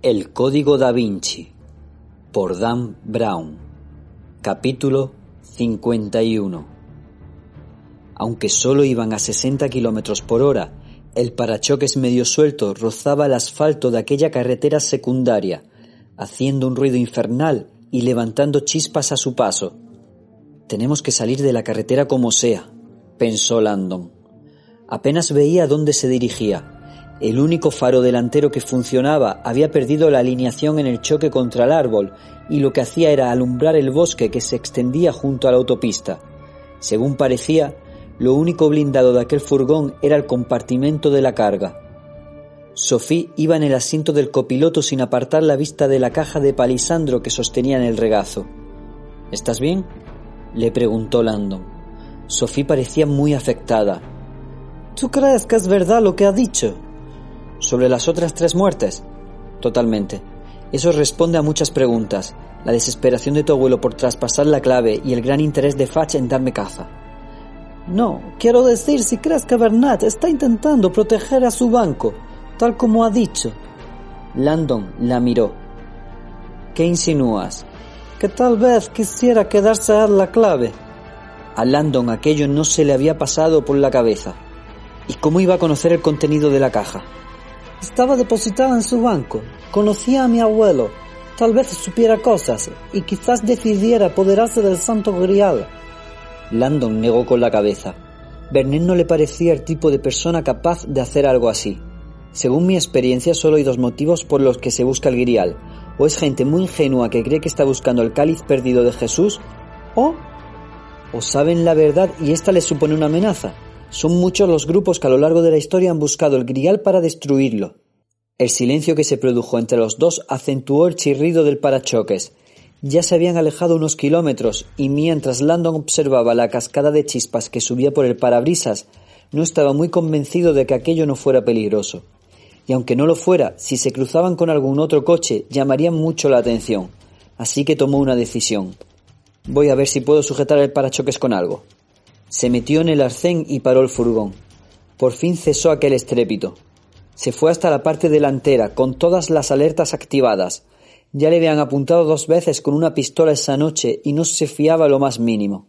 El Código da Vinci por Dan Brown Capítulo 51 Aunque solo iban a 60 kilómetros por hora, el parachoques medio suelto rozaba el asfalto de aquella carretera secundaria, haciendo un ruido infernal y levantando chispas a su paso. Tenemos que salir de la carretera como sea, pensó Landon. Apenas veía dónde se dirigía el único faro delantero que funcionaba había perdido la alineación en el choque contra el árbol y lo que hacía era alumbrar el bosque que se extendía junto a la autopista. Según parecía, lo único blindado de aquel furgón era el compartimento de la carga. Sophie iba en el asiento del copiloto sin apartar la vista de la caja de palisandro que sostenía en el regazo. ¿Estás bien? le preguntó Landon. Sophie parecía muy afectada. ¿Tú crees que es verdad lo que ha dicho? ¿Sobre las otras tres muertes? Totalmente. Eso responde a muchas preguntas. La desesperación de tu abuelo por traspasar la clave y el gran interés de Fatch en darme caza. No, quiero decir si crees que Bernat está intentando proteger a su banco, tal como ha dicho. Landon la miró. ¿Qué insinúas? Que tal vez quisiera quedarse a la clave. A Landon aquello no se le había pasado por la cabeza. ¿Y cómo iba a conocer el contenido de la caja? Estaba depositada en su banco. Conocía a mi abuelo. Tal vez supiera cosas y quizás decidiera apoderarse del santo grial. Landon negó con la cabeza. Bernet no le parecía el tipo de persona capaz de hacer algo así. Según mi experiencia, solo hay dos motivos por los que se busca el grial. O es gente muy ingenua que cree que está buscando el cáliz perdido de Jesús, o... o saben la verdad y esta les supone una amenaza. Son muchos los grupos que a lo largo de la historia han buscado el grial para destruirlo. El silencio que se produjo entre los dos acentuó el chirrido del parachoques. Ya se habían alejado unos kilómetros y mientras Landon observaba la cascada de chispas que subía por el parabrisas, no estaba muy convencido de que aquello no fuera peligroso. Y aunque no lo fuera, si se cruzaban con algún otro coche, llamarían mucho la atención. Así que tomó una decisión. Voy a ver si puedo sujetar el parachoques con algo. Se metió en el arcén y paró el furgón. Por fin cesó aquel estrépito. Se fue hasta la parte delantera, con todas las alertas activadas. Ya le habían apuntado dos veces con una pistola esa noche y no se fiaba lo más mínimo.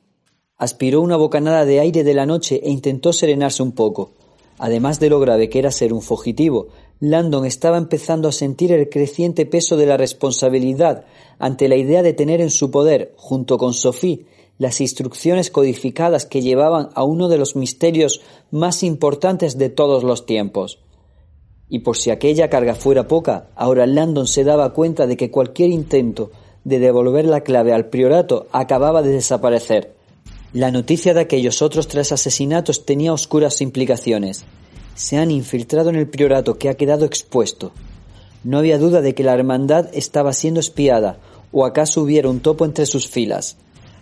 Aspiró una bocanada de aire de la noche e intentó serenarse un poco. Además de lo grave que era ser un fugitivo, Landon estaba empezando a sentir el creciente peso de la responsabilidad ante la idea de tener en su poder, junto con Sophie, las instrucciones codificadas que llevaban a uno de los misterios más importantes de todos los tiempos. Y por si aquella carga fuera poca, ahora Landon se daba cuenta de que cualquier intento de devolver la clave al priorato acababa de desaparecer. La noticia de aquellos otros tres asesinatos tenía oscuras implicaciones. Se han infiltrado en el priorato que ha quedado expuesto. No había duda de que la hermandad estaba siendo espiada, o acaso hubiera un topo entre sus filas.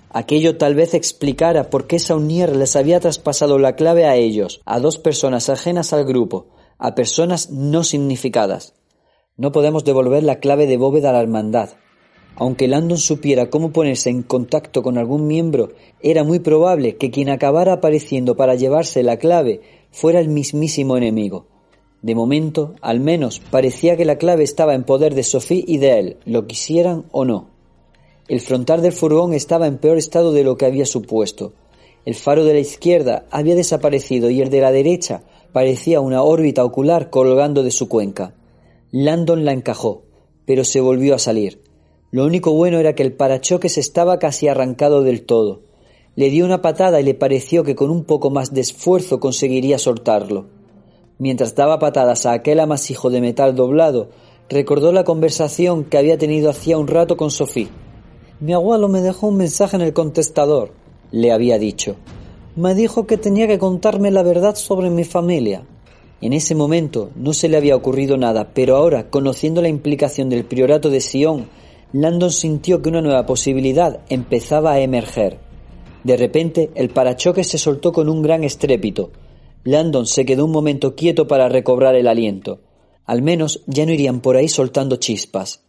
Aquello tal vez explicara por qué Saunier les había traspasado la clave a ellos, a dos personas ajenas al grupo, a personas no significadas. No podemos devolver la clave de bóveda a la hermandad. Aunque Landon supiera cómo ponerse en contacto con algún miembro, era muy probable que quien acabara apareciendo para llevarse la clave fuera el mismísimo enemigo. De momento, al menos, parecía que la clave estaba en poder de Sophie y de él, lo quisieran o no. El frontal del furgón estaba en peor estado de lo que había supuesto. El faro de la izquierda había desaparecido y el de la derecha parecía una órbita ocular colgando de su cuenca. Landon la encajó, pero se volvió a salir. Lo único bueno era que el parachoques estaba casi arrancado del todo. Le dio una patada y le pareció que con un poco más de esfuerzo conseguiría soltarlo. Mientras daba patadas a aquel amasijo de metal doblado, recordó la conversación que había tenido hacía un rato con Sophie. Mi abuelo me dejó un mensaje en el contestador, le había dicho. Me dijo que tenía que contarme la verdad sobre mi familia. En ese momento no se le había ocurrido nada, pero ahora, conociendo la implicación del priorato de Sion, Landon sintió que una nueva posibilidad empezaba a emerger. De repente, el parachoques se soltó con un gran estrépito. Landon se quedó un momento quieto para recobrar el aliento. Al menos ya no irían por ahí soltando chispas.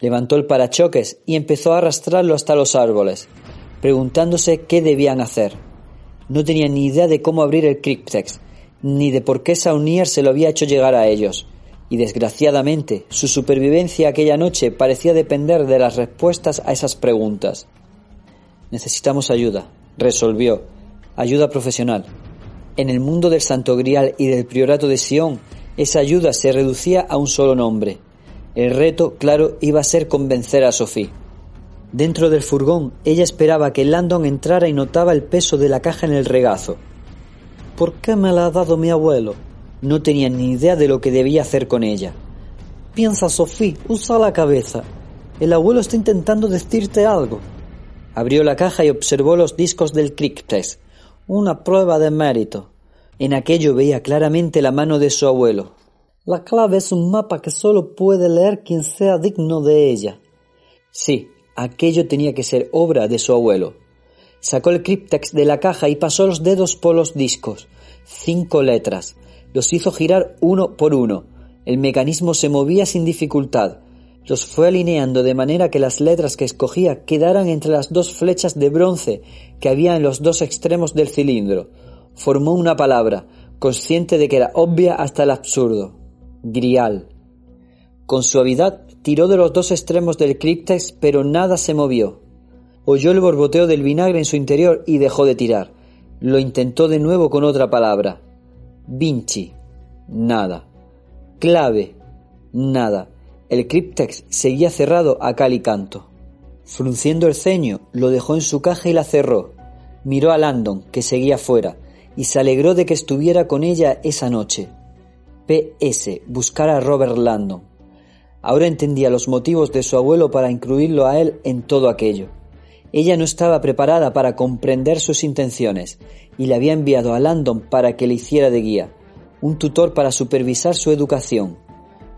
Levantó el parachoques y empezó a arrastrarlo hasta los árboles, preguntándose qué debían hacer. No tenía ni idea de cómo abrir el cryptex, ni de por qué Saunier se lo había hecho llegar a ellos. y desgraciadamente su supervivencia aquella noche parecía depender de las respuestas a esas preguntas. Necesitamos ayuda, resolvió, ayuda profesional. En el mundo del Santo Grial y del Priorato de Sion, esa ayuda se reducía a un solo nombre. El reto, claro, iba a ser convencer a Sophie. Dentro del furgón, ella esperaba que Landon entrara y notaba el peso de la caja en el regazo. ¿Por qué me la ha dado mi abuelo? No tenía ni idea de lo que debía hacer con ella. Piensa, Sophie, usa la cabeza. El abuelo está intentando decirte algo. Abrió la caja y observó los discos del Test. Una prueba de mérito. En aquello veía claramente la mano de su abuelo. La clave es un mapa que solo puede leer quien sea digno de ella. Sí, aquello tenía que ser obra de su abuelo. Sacó el cryptex de la caja y pasó los dedos por los discos. Cinco letras. Los hizo girar uno por uno. El mecanismo se movía sin dificultad. Los fue alineando de manera que las letras que escogía quedaran entre las dos flechas de bronce que había en los dos extremos del cilindro. Formó una palabra, consciente de que era obvia hasta el absurdo. Grial. Con suavidad tiró de los dos extremos del cryptex, pero nada se movió. Oyó el borboteo del vinagre en su interior y dejó de tirar. Lo intentó de nuevo con otra palabra. Vinci. Nada. Clave. Nada. El cryptex seguía cerrado a cal y canto. Frunciendo el ceño, lo dejó en su caja y la cerró. Miró a Landon, que seguía fuera, y se alegró de que estuviera con ella esa noche. P.S. Buscar a Robert Landon. Ahora entendía los motivos de su abuelo para incluirlo a él en todo aquello. Ella no estaba preparada para comprender sus intenciones y le había enviado a Landon para que le hiciera de guía, un tutor para supervisar su educación.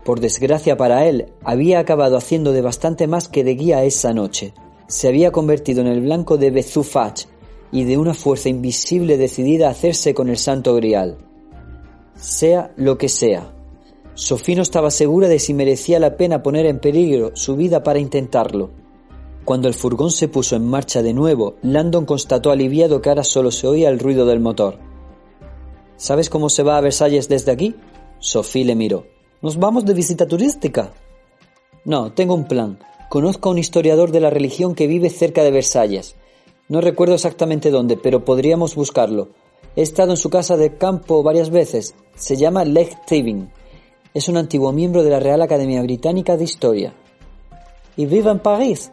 Por desgracia para él, había acabado haciendo de bastante más que de guía esa noche. Se había convertido en el blanco de Bezufach y de una fuerza invisible decidida a hacerse con el santo grial. Sea lo que sea. Sofía no estaba segura de si merecía la pena poner en peligro su vida para intentarlo. Cuando el furgón se puso en marcha de nuevo, Landon constató aliviado que ahora solo se oía el ruido del motor. ¿Sabes cómo se va a Versalles desde aquí? Sophie le miró. ¿Nos vamos de visita turística? No, tengo un plan. Conozco a un historiador de la religión que vive cerca de Versalles. No recuerdo exactamente dónde, pero podríamos buscarlo. He estado en su casa de campo varias veces. Se llama Lech Tevin. Es un antiguo miembro de la Real Academia Británica de Historia. ¿Y vive en París?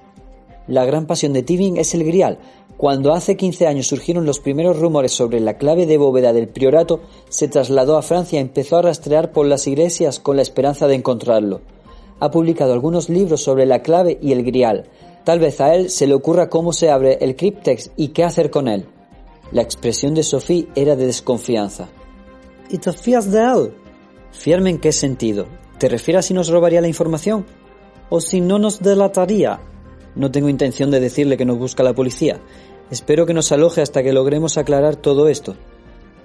La gran pasión de Tibing es el grial. Cuando hace 15 años surgieron los primeros rumores sobre la clave de bóveda del priorato, se trasladó a Francia y empezó a rastrear por las iglesias con la esperanza de encontrarlo. Ha publicado algunos libros sobre la clave y el grial. Tal vez a él se le ocurra cómo se abre el cryptex y qué hacer con él. La expresión de Sophie era de desconfianza. ¿Y te fías de él? ¿Fiarme en qué sentido? ¿Te refieres a si nos robaría la información? ¿O si no nos delataría? No tengo intención de decirle que nos busca la policía. Espero que nos aloje hasta que logremos aclarar todo esto.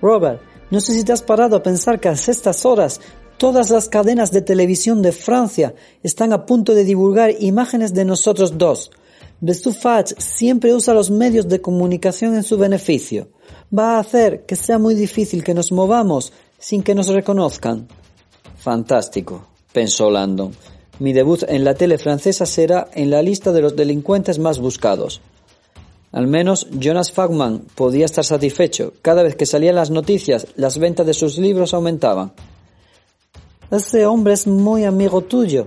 Robert, no sé si te has parado a pensar que a estas horas todas las cadenas de televisión de Francia están a punto de divulgar imágenes de nosotros dos. Bestufach siempre usa los medios de comunicación en su beneficio. Va a hacer que sea muy difícil que nos movamos sin que nos reconozcan. Fantástico, pensó Landon. Mi debut en la tele francesa será en la lista de los delincuentes más buscados. Al menos Jonas Fagman podía estar satisfecho. Cada vez que salían las noticias, las ventas de sus libros aumentaban. Ese hombre es muy amigo tuyo.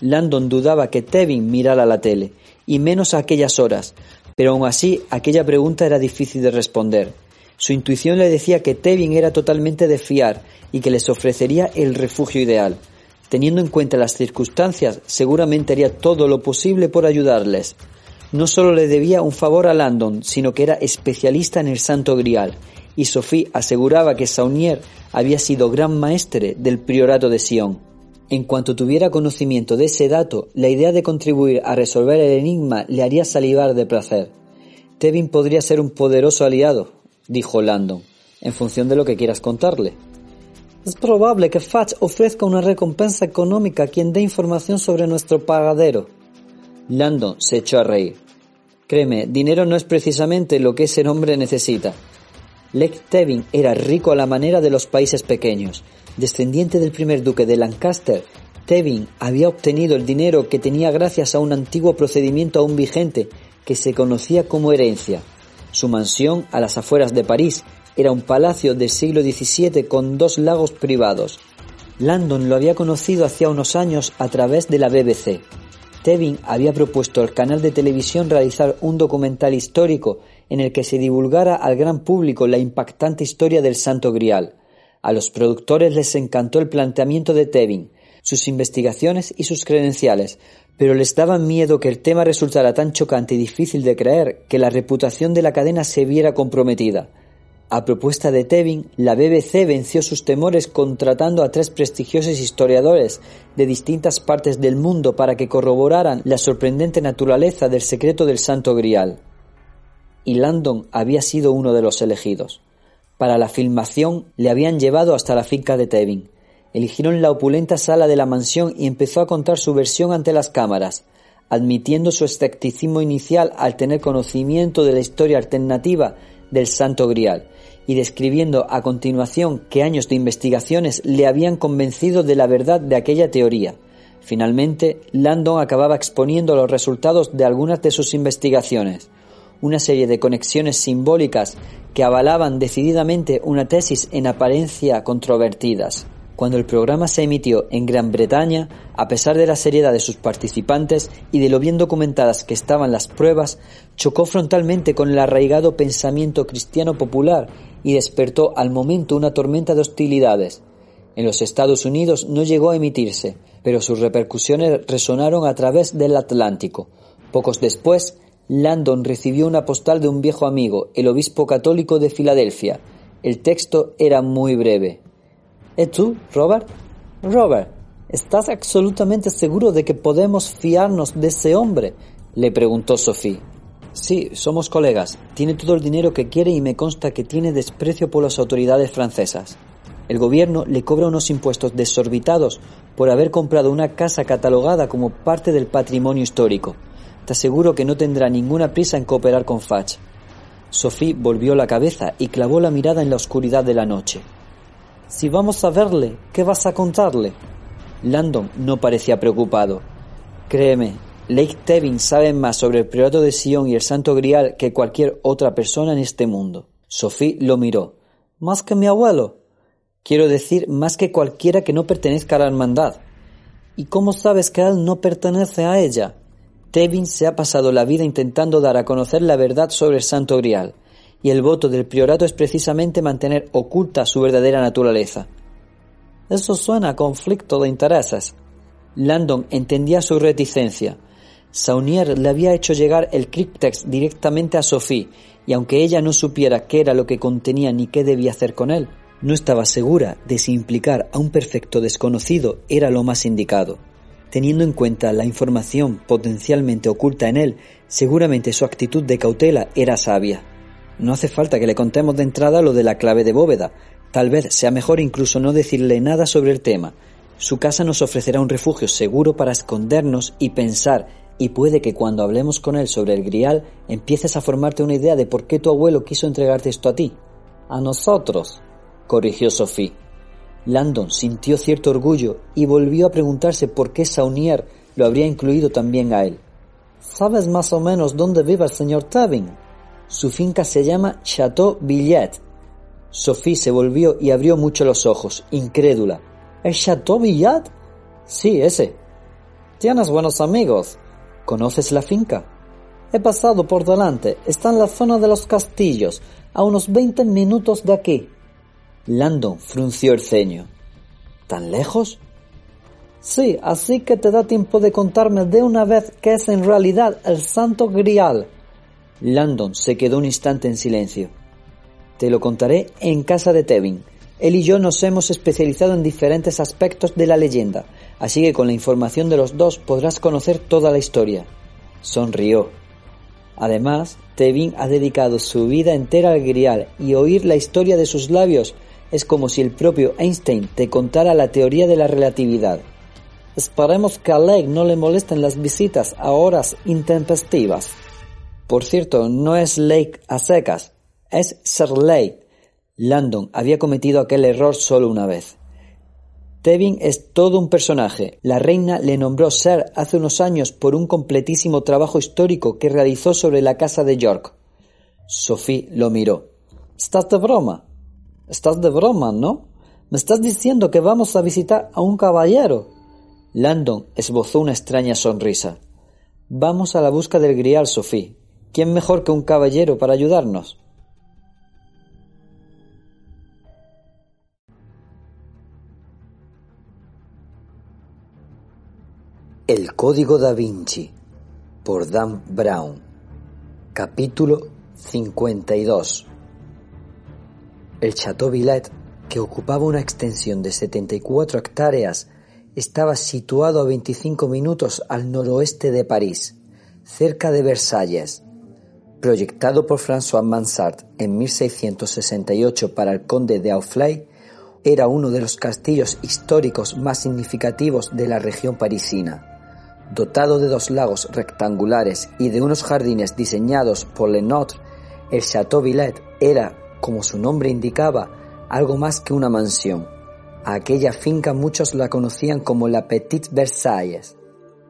Landon dudaba que Tevin mirara la tele, y menos a aquellas horas, pero aún así aquella pregunta era difícil de responder. Su intuición le decía que Tevin era totalmente de fiar y que les ofrecería el refugio ideal. Teniendo en cuenta las circunstancias, seguramente haría todo lo posible por ayudarles. No solo le debía un favor a Landon, sino que era especialista en el Santo Grial, y Sophie aseguraba que Saunier había sido gran maestre del priorato de Sion. En cuanto tuviera conocimiento de ese dato, la idea de contribuir a resolver el enigma le haría salivar de placer. Tevin podría ser un poderoso aliado, dijo Landon, en función de lo que quieras contarle. Es probable que Fatch ofrezca una recompensa económica a quien dé información sobre nuestro pagadero. Landon se echó a reír. Créeme, dinero no es precisamente lo que ese hombre necesita. Lake Tevin era rico a la manera de los países pequeños. Descendiente del primer duque de Lancaster, Tevin había obtenido el dinero que tenía gracias a un antiguo procedimiento aún vigente que se conocía como herencia. Su mansión, a las afueras de París, era un palacio del siglo XVII con dos lagos privados. Landon lo había conocido hacía unos años a través de la BBC. Tevin había propuesto al canal de televisión realizar un documental histórico en el que se divulgara al gran público la impactante historia del Santo Grial. A los productores les encantó el planteamiento de Tevin, sus investigaciones y sus credenciales, pero les daba miedo que el tema resultara tan chocante y difícil de creer que la reputación de la cadena se viera comprometida. A propuesta de Tevin, la BBC venció sus temores contratando a tres prestigiosos historiadores de distintas partes del mundo para que corroboraran la sorprendente naturaleza del secreto del Santo Grial. Y Landon había sido uno de los elegidos. Para la filmación le habían llevado hasta la finca de Tevin. Eligieron la opulenta sala de la mansión y empezó a contar su versión ante las cámaras, admitiendo su escepticismo inicial al tener conocimiento de la historia alternativa del Santo Grial y describiendo a continuación que años de investigaciones le habían convencido de la verdad de aquella teoría. Finalmente, Landon acababa exponiendo los resultados de algunas de sus investigaciones, una serie de conexiones simbólicas que avalaban decididamente una tesis en apariencia controvertidas. Cuando el programa se emitió en Gran Bretaña, a pesar de la seriedad de sus participantes y de lo bien documentadas que estaban las pruebas, chocó frontalmente con el arraigado pensamiento cristiano popular y despertó al momento una tormenta de hostilidades. En los Estados Unidos no llegó a emitirse, pero sus repercusiones resonaron a través del Atlántico. Pocos después, Landon recibió una postal de un viejo amigo, el obispo católico de Filadelfia. El texto era muy breve. ¿Y tú, Robert? Robert, ¿estás absolutamente seguro de que podemos fiarnos de ese hombre? le preguntó Sophie. Sí, somos colegas. Tiene todo el dinero que quiere y me consta que tiene desprecio por las autoridades francesas. El gobierno le cobra unos impuestos desorbitados por haber comprado una casa catalogada como parte del patrimonio histórico. Te aseguro que no tendrá ninguna prisa en cooperar con Fach. Sophie volvió la cabeza y clavó la mirada en la oscuridad de la noche. Si vamos a verle, ¿qué vas a contarle? Landon no parecía preocupado. Créeme, Lake Tevin sabe más sobre el priorato de Sion y el Santo Grial que cualquier otra persona en este mundo. Sophie lo miró. ¿Más que mi abuelo? Quiero decir, más que cualquiera que no pertenezca a la hermandad. ¿Y cómo sabes que él no pertenece a ella? Tevin se ha pasado la vida intentando dar a conocer la verdad sobre el Santo Grial, y el voto del priorato es precisamente mantener oculta su verdadera naturaleza. Eso suena a conflicto de intereses. Landon entendía su reticencia, Saunier le había hecho llegar el cryptex directamente a Sophie, y aunque ella no supiera qué era lo que contenía ni qué debía hacer con él, no estaba segura de si implicar a un perfecto desconocido era lo más indicado. Teniendo en cuenta la información potencialmente oculta en él, seguramente su actitud de cautela era sabia. No hace falta que le contemos de entrada lo de la clave de bóveda. Tal vez sea mejor incluso no decirle nada sobre el tema. Su casa nos ofrecerá un refugio seguro para escondernos y pensar y puede que cuando hablemos con él sobre el grial empieces a formarte una idea de por qué tu abuelo quiso entregarte esto a ti. A nosotros, corrigió Sophie. Landon sintió cierto orgullo y volvió a preguntarse por qué Saunier lo habría incluido también a él. ¿Sabes más o menos dónde vive el señor Tevin? Su finca se llama Chateau Billet. Sophie se volvió y abrió mucho los ojos, incrédula. ¿El Chateau Billet? Sí, ese. Tienes buenos amigos. ¿Conoces la finca? He pasado por delante. Está en la zona de los castillos, a unos veinte minutos de aquí. Landon frunció el ceño. ¿Tan lejos? Sí, así que te da tiempo de contarme de una vez qué es en realidad el Santo Grial. Landon se quedó un instante en silencio. Te lo contaré en casa de Tevin. Él y yo nos hemos especializado en diferentes aspectos de la leyenda, así que con la información de los dos podrás conocer toda la historia. Sonrió. Además, Tevin ha dedicado su vida entera al grial y oír la historia de sus labios es como si el propio Einstein te contara la teoría de la relatividad. Esperemos que a Lake no le molesten las visitas a horas intempestivas. Por cierto, no es Lake a secas, es Sir Lake, Landon había cometido aquel error solo una vez. Tevin es todo un personaje. La reina le nombró Sir hace unos años por un completísimo trabajo histórico que realizó sobre la casa de York. Sophie lo miró. ¿Estás de broma? Estás de broma, ¿no? ¿Me estás diciendo que vamos a visitar a un caballero? Landon esbozó una extraña sonrisa. Vamos a la busca del grial, Sophie. ¿Quién mejor que un caballero para ayudarnos? El Código da Vinci por Dan Brown Capítulo 52 El Chateau Villette, que ocupaba una extensión de 74 hectáreas, estaba situado a 25 minutos al noroeste de París, cerca de Versalles. Proyectado por François Mansart en 1668 para el conde de Auflay, era uno de los castillos históricos más significativos de la región parisina Dotado de dos lagos rectangulares y de unos jardines diseñados por Lenotre, el Château Villette era, como su nombre indicaba, algo más que una mansión. A aquella finca muchos la conocían como la Petite Versailles.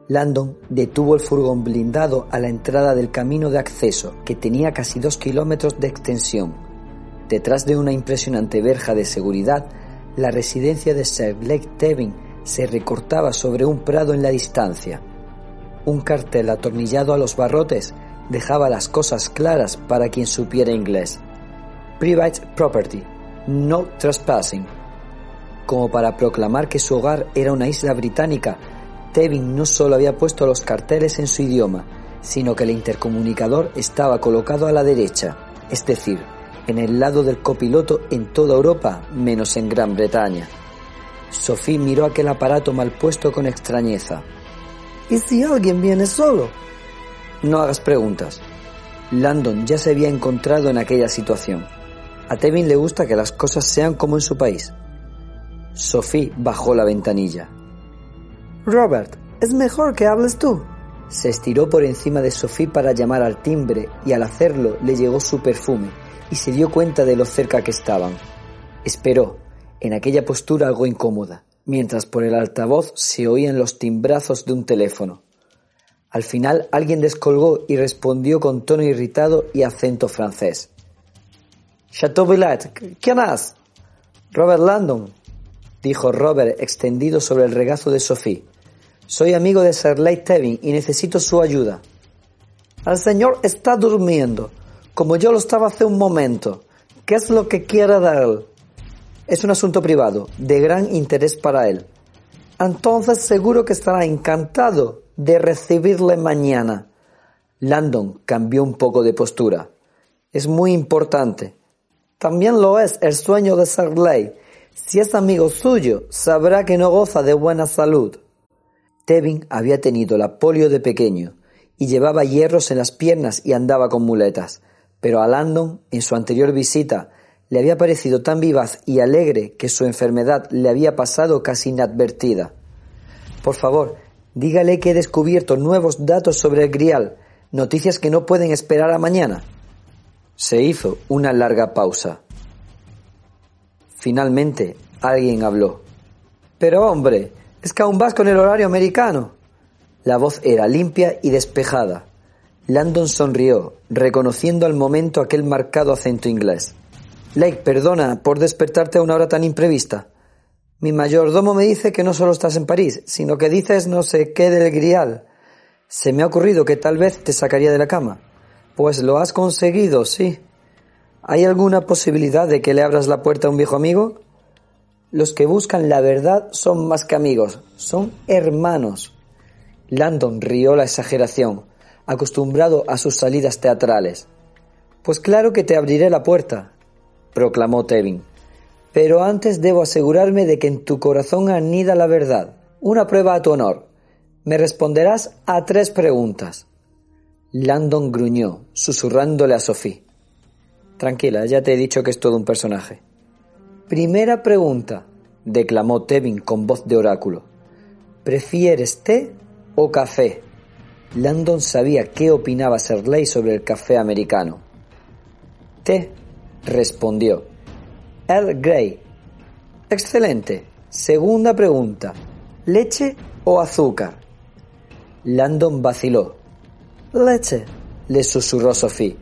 Landon detuvo el furgón blindado a la entrada del camino de acceso, que tenía casi dos kilómetros de extensión. Detrás de una impresionante verja de seguridad, la residencia de Sir Blake Tevin se recortaba sobre un prado en la distancia. Un cartel atornillado a los barrotes dejaba las cosas claras para quien supiera inglés. Private property, no trespassing. Como para proclamar que su hogar era una isla británica, Tevin no solo había puesto los carteles en su idioma, sino que el intercomunicador estaba colocado a la derecha, es decir, en el lado del copiloto en toda Europa menos en Gran Bretaña. Sophie miró aquel aparato mal puesto con extrañeza. ¿Y si alguien viene solo? No hagas preguntas. Landon ya se había encontrado en aquella situación. A Tevin le gusta que las cosas sean como en su país. Sophie bajó la ventanilla. Robert, es mejor que hables tú. Se estiró por encima de Sophie para llamar al timbre y al hacerlo le llegó su perfume y se dio cuenta de lo cerca que estaban. Esperó, en aquella postura algo incómoda, mientras por el altavoz se oían los timbrazos de un teléfono. Al final alguien descolgó y respondió con tono irritado y acento francés. Chateauvillet, ¿quién es? Robert Landon, dijo Robert extendido sobre el regazo de Sophie. Soy amigo de Sir Tevin y necesito su ayuda. El señor está durmiendo, como yo lo estaba hace un momento. ¿Qué es lo que quiere de él? Es un asunto privado, de gran interés para él. Entonces seguro que estará encantado de recibirle mañana. Landon cambió un poco de postura. Es muy importante. También lo es el sueño de Sarley. Si es amigo suyo, sabrá que no goza de buena salud. Tevin había tenido la polio de pequeño y llevaba hierros en las piernas y andaba con muletas, pero a Landon, en su anterior visita, le había parecido tan vivaz y alegre que su enfermedad le había pasado casi inadvertida. Por favor, dígale que he descubierto nuevos datos sobre el grial, noticias que no pueden esperar a mañana. Se hizo una larga pausa. Finalmente, alguien habló. Pero hombre, es que aún vas con el horario americano. La voz era limpia y despejada. Landon sonrió, reconociendo al momento aquel marcado acento inglés. Lake, perdona por despertarte a una hora tan imprevista. Mi mayordomo me dice que no solo estás en París, sino que dices no sé qué del grial. Se me ha ocurrido que tal vez te sacaría de la cama. Pues lo has conseguido, sí. ¿Hay alguna posibilidad de que le abras la puerta a un viejo amigo? Los que buscan la verdad son más que amigos, son hermanos. Landon rió la exageración, acostumbrado a sus salidas teatrales. Pues claro que te abriré la puerta, proclamó Tevin. Pero antes debo asegurarme de que en tu corazón anida la verdad. Una prueba a tu honor. Me responderás a tres preguntas. Landon gruñó, susurrándole a Sophie. Tranquila, ya te he dicho que es todo un personaje. Primera pregunta, declamó Tevin con voz de oráculo. ¿Prefieres té o café? Landon sabía qué opinaba Serley sobre el café americano. Té, respondió. Earl Grey. Excelente. Segunda pregunta. ¿Leche o azúcar? Landon vaciló. Leche, le susurró Sophie.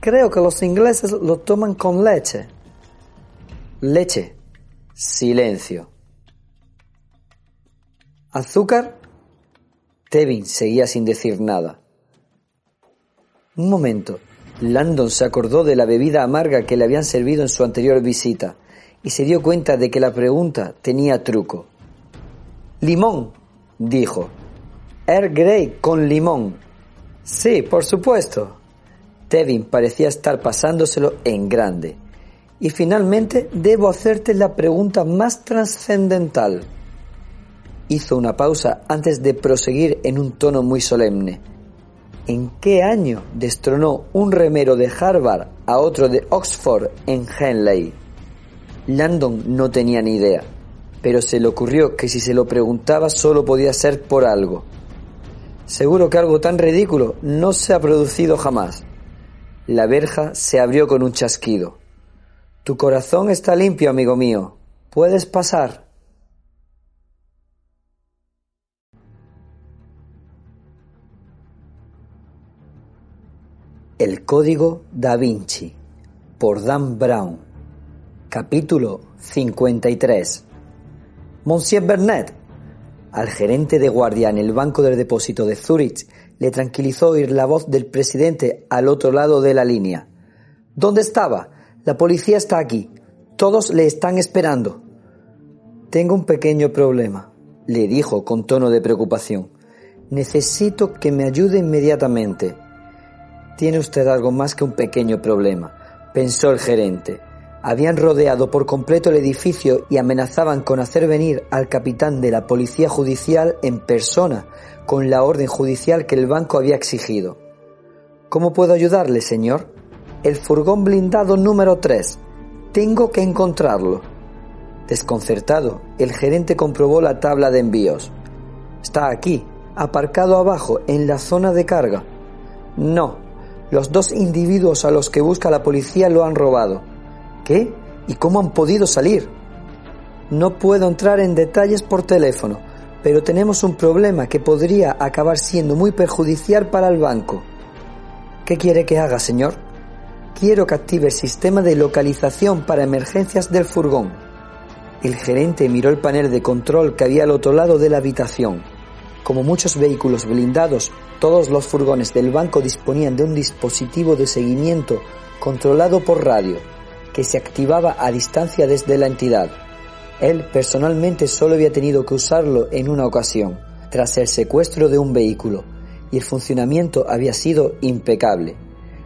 Creo que los ingleses lo toman con leche. Leche. Silencio. ¿Azúcar? Tevin seguía sin decir nada. Un momento. Landon se acordó de la bebida amarga que le habían servido en su anterior visita y se dio cuenta de que la pregunta tenía truco. Limón, dijo. Air Grey con limón. Sí, por supuesto. Tevin parecía estar pasándoselo en grande. Y finalmente debo hacerte la pregunta más trascendental. Hizo una pausa antes de proseguir en un tono muy solemne. ¿En qué año destronó un remero de Harvard a otro de Oxford en Henley? Landon no tenía ni idea, pero se le ocurrió que si se lo preguntaba solo podía ser por algo. Seguro que algo tan ridículo no se ha producido jamás. La verja se abrió con un chasquido. Tu corazón está limpio, amigo mío. Puedes pasar. El Código da Vinci por Dan Brown Capítulo 53 Monsieur Bernet al gerente de guardia en el banco del depósito de Zurich le tranquilizó oír la voz del presidente al otro lado de la línea. ¿Dónde estaba? La policía está aquí. Todos le están esperando. Tengo un pequeño problema, le dijo con tono de preocupación. Necesito que me ayude inmediatamente. Tiene usted algo más que un pequeño problema, pensó el gerente habían rodeado por completo el edificio y amenazaban con hacer venir al capitán de la policía judicial en persona con la orden judicial que el banco había exigido. ¿Cómo puedo ayudarle, señor? El furgón blindado número 3. Tengo que encontrarlo. Desconcertado, el gerente comprobó la tabla de envíos. Está aquí, aparcado abajo, en la zona de carga. No, los dos individuos a los que busca la policía lo han robado qué y cómo han podido salir. No puedo entrar en detalles por teléfono, pero tenemos un problema que podría acabar siendo muy perjudicial para el banco. ¿Qué quiere que haga, señor? Quiero que active el sistema de localización para emergencias del furgón. El gerente miró el panel de control que había al otro lado de la habitación. Como muchos vehículos blindados, todos los furgones del banco disponían de un dispositivo de seguimiento controlado por radio que se activaba a distancia desde la entidad. Él personalmente solo había tenido que usarlo en una ocasión, tras el secuestro de un vehículo, y el funcionamiento había sido impecable.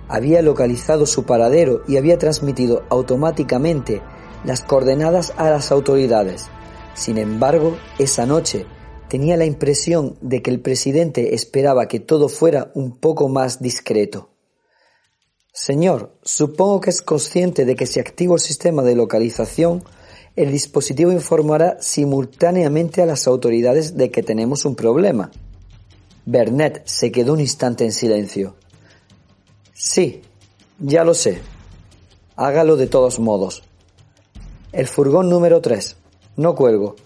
Había localizado su paradero y había transmitido automáticamente las coordenadas a las autoridades. Sin embargo, esa noche tenía la impresión de que el presidente esperaba que todo fuera un poco más discreto. Señor, supongo que es consciente de que si activo el sistema de localización, el dispositivo informará simultáneamente a las autoridades de que tenemos un problema. Bernet se quedó un instante en silencio. Sí, ya lo sé. Hágalo de todos modos. El furgón número 3. No cuelgo.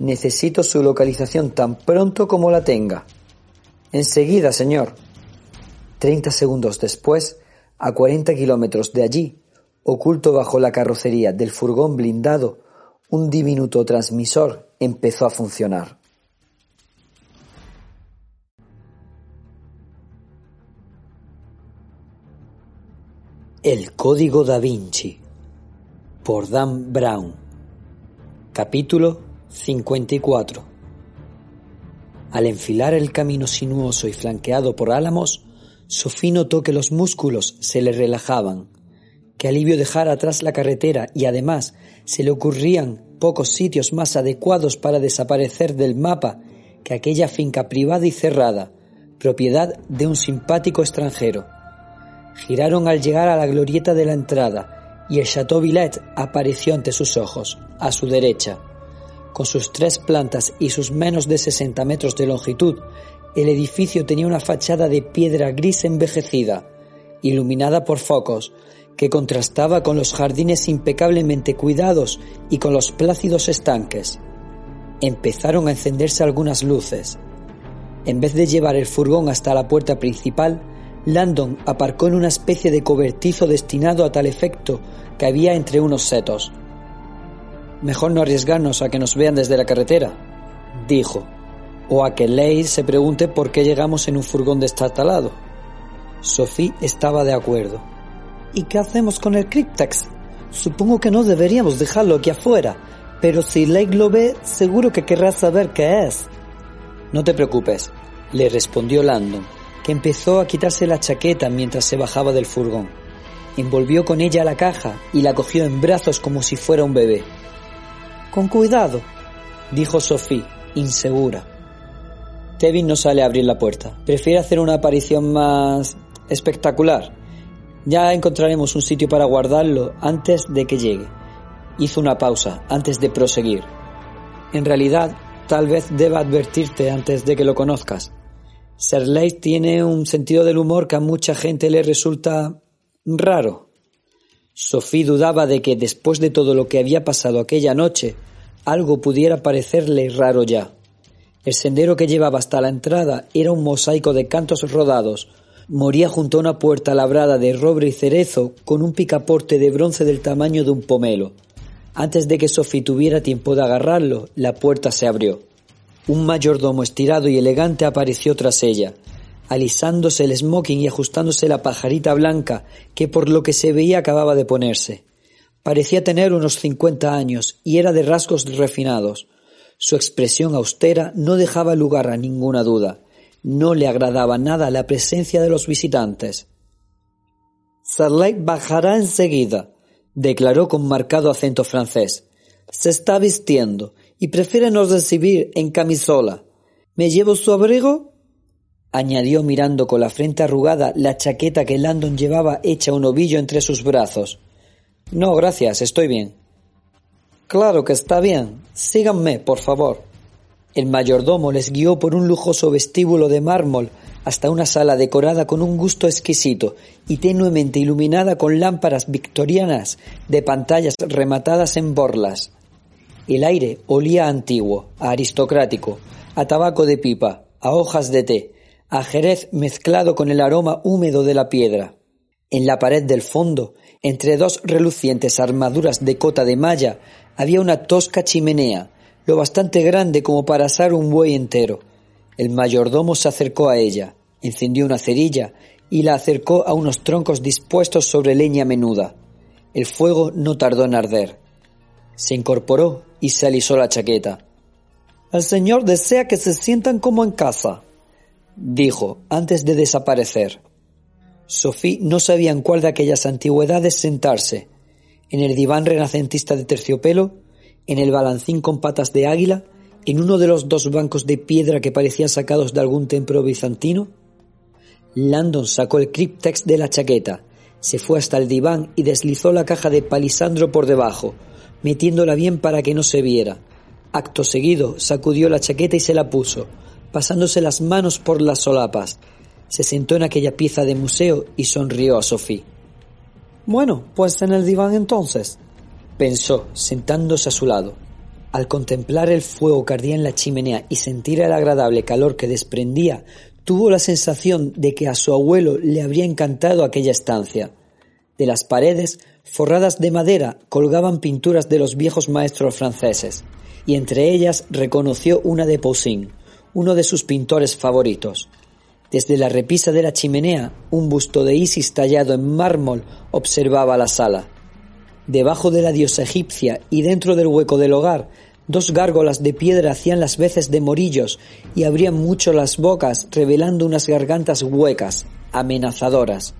Necesito su localización tan pronto como la tenga. Enseguida, señor. Treinta segundos después, a 40 kilómetros de allí, oculto bajo la carrocería del furgón blindado, un diminuto transmisor empezó a funcionar. El Código da Vinci por Dan Brown Capítulo 54 Al enfilar el camino sinuoso y flanqueado por álamos, Sofí notó que los músculos se le relajaban. Qué alivio dejar atrás la carretera y además se le ocurrían pocos sitios más adecuados para desaparecer del mapa que aquella finca privada y cerrada, propiedad de un simpático extranjero. Giraron al llegar a la glorieta de la entrada y el Chateau Villette apareció ante sus ojos, a su derecha. Con sus tres plantas y sus menos de 60 metros de longitud, el edificio tenía una fachada de piedra gris envejecida, iluminada por focos, que contrastaba con los jardines impecablemente cuidados y con los plácidos estanques. Empezaron a encenderse algunas luces. En vez de llevar el furgón hasta la puerta principal, Landon aparcó en una especie de cobertizo destinado a tal efecto que había entre unos setos. Mejor no arriesgarnos a que nos vean desde la carretera, dijo, o a que Leigh se pregunte por qué llegamos en un furgón destartalado. Sophie estaba de acuerdo. ¿Y qué hacemos con el Cryptex? Supongo que no deberíamos dejarlo aquí afuera, pero si Lake lo ve, seguro que querrá saber qué es. No te preocupes, le respondió Landon, que empezó a quitarse la chaqueta mientras se bajaba del furgón. Envolvió con ella la caja y la cogió en brazos como si fuera un bebé. Con cuidado, dijo Sophie, insegura. Kevin no sale a abrir la puerta. Prefiere hacer una aparición más espectacular. Ya encontraremos un sitio para guardarlo antes de que llegue. Hizo una pausa antes de proseguir. En realidad, tal vez deba advertirte antes de que lo conozcas. Serley tiene un sentido del humor que a mucha gente le resulta raro. Sophie dudaba de que después de todo lo que había pasado aquella noche, algo pudiera parecerle raro ya. El sendero que llevaba hasta la entrada era un mosaico de cantos rodados. Moría junto a una puerta labrada de roble y cerezo con un picaporte de bronce del tamaño de un pomelo. Antes de que Sophie tuviera tiempo de agarrarlo, la puerta se abrió. Un mayordomo estirado y elegante apareció tras ella, alisándose el smoking y ajustándose la pajarita blanca que por lo que se veía acababa de ponerse. Parecía tener unos cincuenta años y era de rasgos refinados. Su expresión austera no dejaba lugar a ninguna duda. No le agradaba nada la presencia de los visitantes. Sarley bajará enseguida, declaró con marcado acento francés. Se está vistiendo y prefiere nos recibir en camisola. ¿Me llevo su abrigo? añadió mirando con la frente arrugada la chaqueta que Landon llevaba hecha un ovillo entre sus brazos. No, gracias, estoy bien. Claro que está bien. Síganme, por favor. El mayordomo les guió por un lujoso vestíbulo de mármol hasta una sala decorada con un gusto exquisito y tenuemente iluminada con lámparas victorianas de pantallas rematadas en borlas. El aire olía antiguo, a aristocrático, a tabaco de pipa, a hojas de té, a jerez mezclado con el aroma húmedo de la piedra. En la pared del fondo, entre dos relucientes armaduras de cota de malla, había una tosca chimenea, lo bastante grande como para asar un buey entero. El mayordomo se acercó a ella, encendió una cerilla y la acercó a unos troncos dispuestos sobre leña menuda. El fuego no tardó en arder. Se incorporó y se alisó la chaqueta. El señor desea que se sientan como en casa, dijo antes de desaparecer. Sophie no sabía en cuál de aquellas antigüedades sentarse, en el diván renacentista de terciopelo, en el balancín con patas de águila, en uno de los dos bancos de piedra que parecían sacados de algún templo bizantino. Landon sacó el cryptex de la chaqueta, se fue hasta el diván y deslizó la caja de palisandro por debajo, metiéndola bien para que no se viera. Acto seguido sacudió la chaqueta y se la puso, pasándose las manos por las solapas. Se sentó en aquella pieza de museo y sonrió a Sophie. Bueno, pues en el diván entonces, pensó, sentándose a su lado. Al contemplar el fuego que ardía en la chimenea y sentir el agradable calor que desprendía, tuvo la sensación de que a su abuelo le habría encantado aquella estancia. De las paredes forradas de madera colgaban pinturas de los viejos maestros franceses, y entre ellas reconoció una de Poussin, uno de sus pintores favoritos. Desde la repisa de la chimenea, un busto de Isis tallado en mármol observaba la sala. Debajo de la diosa egipcia y dentro del hueco del hogar, dos gárgolas de piedra hacían las veces de morillos y abrían mucho las bocas, revelando unas gargantas huecas, amenazadoras.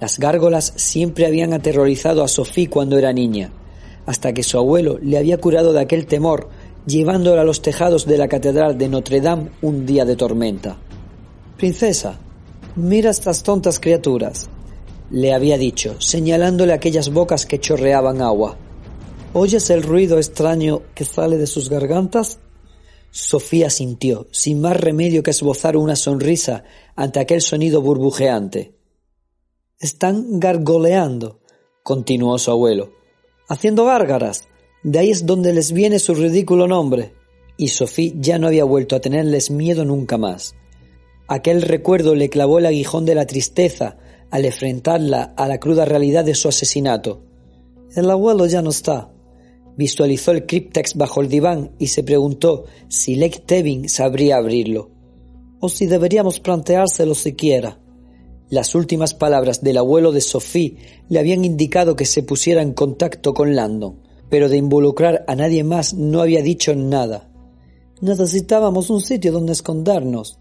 Las gárgolas siempre habían aterrorizado a Sophie cuando era niña, hasta que su abuelo le había curado de aquel temor, llevándola a los tejados de la catedral de Notre Dame un día de tormenta. Princesa, mira estas tontas criaturas, le había dicho, señalándole aquellas bocas que chorreaban agua. ¿Oyes el ruido extraño que sale de sus gargantas? Sofía sintió, sin más remedio que esbozar una sonrisa ante aquel sonido burbujeante. Están gargoleando. continuó su abuelo. Haciendo gárgaras. De ahí es donde les viene su ridículo nombre. Y Sophie ya no había vuelto a tenerles miedo nunca más. Aquel recuerdo le clavó el aguijón de la tristeza al enfrentarla a la cruda realidad de su asesinato. El abuelo ya no está. Visualizó el cryptex bajo el diván y se preguntó si Lake Tevin sabría abrirlo. O si deberíamos planteárselo siquiera. Las últimas palabras del abuelo de Sophie le habían indicado que se pusiera en contacto con Landon, pero de involucrar a nadie más no había dicho nada. Necesitábamos un sitio donde escondernos,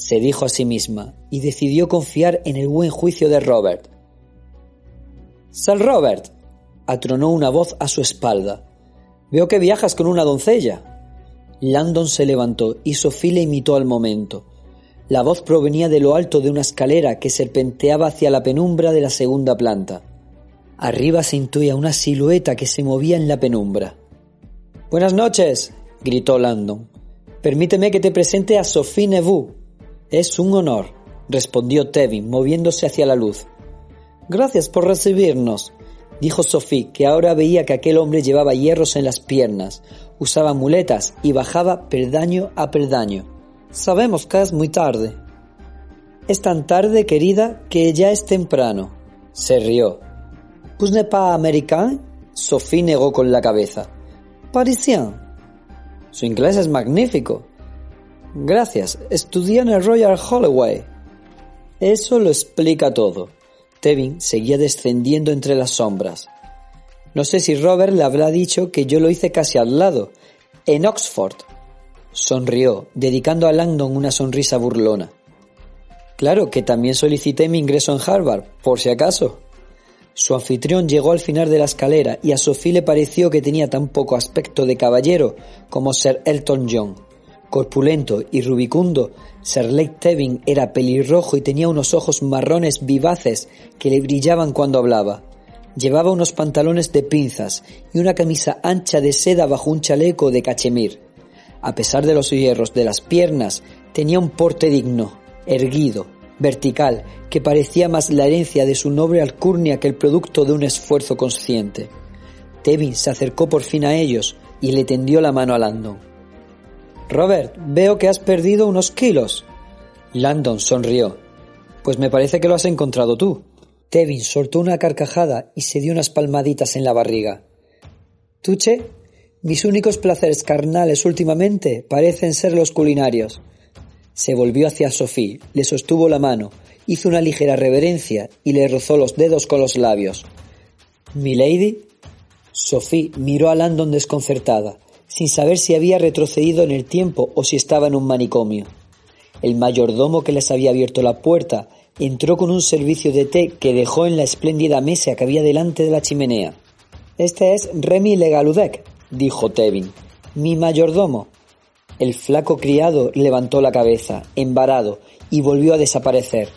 se dijo a sí misma, y decidió confiar en el buen juicio de Robert. Sir Robert, atronó una voz a su espalda. Veo que viajas con una doncella. Landon se levantó y Sophie le imitó al momento. La voz provenía de lo alto de una escalera que serpenteaba hacia la penumbra de la segunda planta. Arriba se intuía una silueta que se movía en la penumbra. Buenas noches, gritó Landon. Permíteme que te presente a Sophie Neveu. Es un honor, respondió Tevin, moviéndose hacia la luz. Gracias por recibirnos, dijo Sophie, que ahora veía que aquel hombre llevaba hierros en las piernas, usaba muletas y bajaba perdaño a perdaño. Sabemos que es muy tarde. Es tan tarde, querida, que ya es temprano. Se rió. ¿Pues n'est pas américain? Sophie negó con la cabeza. Parisien. Su inglés es magnífico. Gracias. Estudié en el Royal Holloway. Eso lo explica todo. Tevin seguía descendiendo entre las sombras. No sé si Robert le habrá dicho que yo lo hice casi al lado, en Oxford. Sonrió, dedicando a Langdon una sonrisa burlona. Claro que también solicité mi ingreso en Harvard, por si acaso. Su anfitrión llegó al final de la escalera y a Sophie le pareció que tenía tan poco aspecto de caballero como Sir Elton John. Corpulento y rubicundo, Lake Tevin era pelirrojo y tenía unos ojos marrones vivaces que le brillaban cuando hablaba. Llevaba unos pantalones de pinzas y una camisa ancha de seda bajo un chaleco de cachemir. A pesar de los hierros de las piernas, tenía un porte digno, erguido, vertical, que parecía más la herencia de su noble alcurnia que el producto de un esfuerzo consciente. Tevin se acercó por fin a ellos y le tendió la mano a Landon. Robert, veo que has perdido unos kilos. Landon sonrió. Pues me parece que lo has encontrado tú. Tevin soltó una carcajada y se dio unas palmaditas en la barriga. Tuche, mis únicos placeres carnales últimamente parecen ser los culinarios. Se volvió hacia Sophie, le sostuvo la mano, hizo una ligera reverencia y le rozó los dedos con los labios. ¿Milady? Sophie miró a Landon desconcertada, sin saber si había retrocedido en el tiempo o si estaba en un manicomio. El mayordomo que les había abierto la puerta entró con un servicio de té que dejó en la espléndida mesa que había delante de la chimenea. Este es Remy Legaludec, dijo Tevin. Mi mayordomo. El flaco criado levantó la cabeza, embarado, y volvió a desaparecer.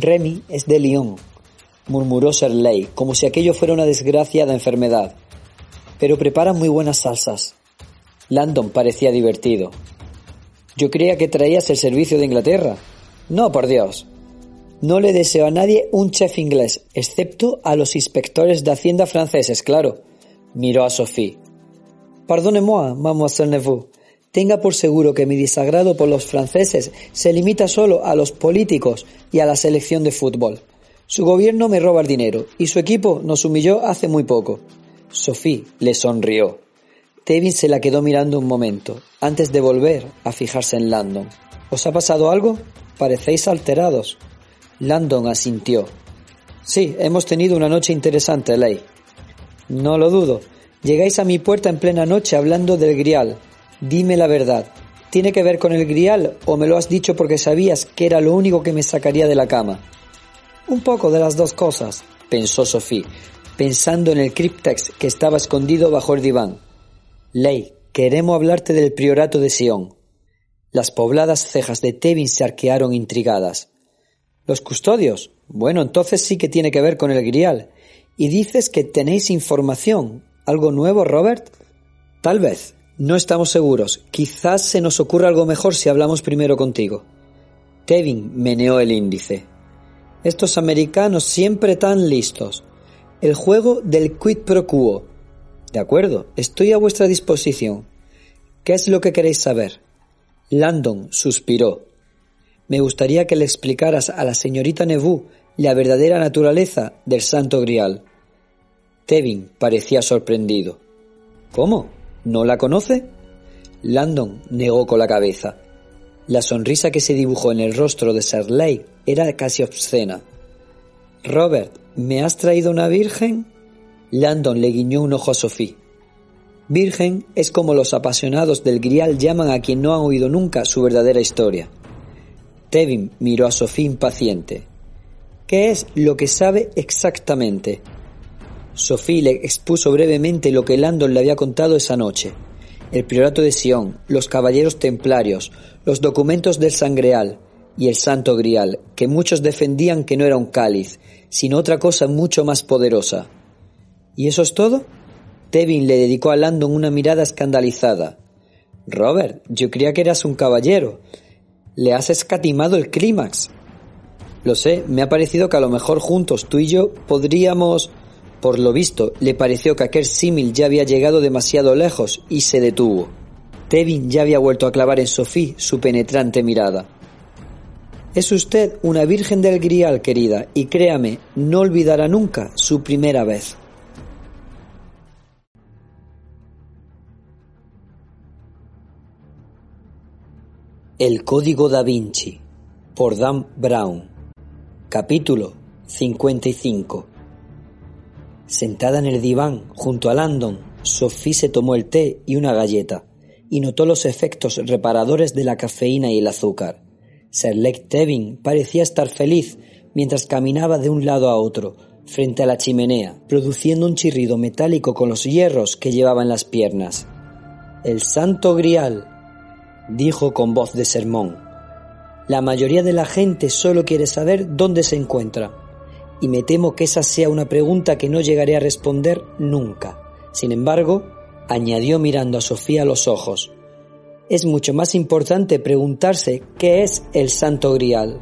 Remy es de Lyon, murmuró Serley, como si aquello fuera una desgraciada enfermedad. Pero prepara muy buenas salsas. Landon parecía divertido. Yo creía que traías el servicio de Inglaterra. No, por Dios. No le deseo a nadie un chef inglés, excepto a los inspectores de Hacienda franceses, claro. Miró a Sophie. Pardonnez-moi, mademoiselle Neveu. Tenga por seguro que mi desagrado por los franceses se limita solo a los políticos y a la selección de fútbol. Su gobierno me roba el dinero y su equipo nos humilló hace muy poco. Sophie le sonrió. Tevin se la quedó mirando un momento, antes de volver a fijarse en Landon. ¿Os ha pasado algo? Parecéis alterados. Landon asintió. Sí, hemos tenido una noche interesante, Ley. No lo dudo. Llegáis a mi puerta en plena noche hablando del grial. Dime la verdad. ¿Tiene que ver con el grial o me lo has dicho porque sabías que era lo único que me sacaría de la cama? Un poco de las dos cosas, pensó Sophie, pensando en el cryptex que estaba escondido bajo el diván. Ley, queremos hablarte del priorato de Sion. Las pobladas cejas de Tevin se arquearon intrigadas. ¿Los custodios? Bueno, entonces sí que tiene que ver con el grial. Y dices que tenéis información, ¿Algo nuevo, Robert? Tal vez. No estamos seguros. Quizás se nos ocurra algo mejor si hablamos primero contigo. Tevin meneó el índice. Estos americanos siempre tan listos. El juego del quid pro quo. De acuerdo, estoy a vuestra disposición. ¿Qué es lo que queréis saber? Landon suspiró. Me gustaría que le explicaras a la señorita Neveu la verdadera naturaleza del Santo Grial. Tevin parecía sorprendido. ¿Cómo? ¿No la conoce? Landon negó con la cabeza. La sonrisa que se dibujó en el rostro de Serley era casi obscena. Robert, ¿me has traído una virgen? Landon le guiñó un ojo a Sophie. Virgen es como los apasionados del grial llaman a quien no han oído nunca su verdadera historia. Tevin miró a Sophie impaciente. ¿Qué es lo que sabe exactamente? Sophie le expuso brevemente lo que Landon le había contado esa noche. El priorato de Sion, los caballeros templarios, los documentos del Sangreal y el Santo Grial, que muchos defendían que no era un cáliz, sino otra cosa mucho más poderosa. ¿Y eso es todo? Tevin le dedicó a Landon una mirada escandalizada. Robert, yo creía que eras un caballero. Le has escatimado el clímax. Lo sé, me ha parecido que a lo mejor juntos tú y yo podríamos... Por lo visto, le pareció que aquel símil ya había llegado demasiado lejos y se detuvo. Tevin ya había vuelto a clavar en Sophie su penetrante mirada. Es usted una virgen del grial, querida, y créame, no olvidará nunca su primera vez. El Código da Vinci por Dan Brown Capítulo 55 Sentada en el diván junto a Landon, Sophie se tomó el té y una galleta y notó los efectos reparadores de la cafeína y el azúcar. Lake Tevin parecía estar feliz mientras caminaba de un lado a otro, frente a la chimenea, produciendo un chirrido metálico con los hierros que llevaba en las piernas. El santo grial, dijo con voz de sermón. La mayoría de la gente solo quiere saber dónde se encuentra, y me temo que esa sea una pregunta que no llegaré a responder nunca. Sin embargo, añadió mirando a Sofía a los ojos, es mucho más importante preguntarse qué es el Santo Grial.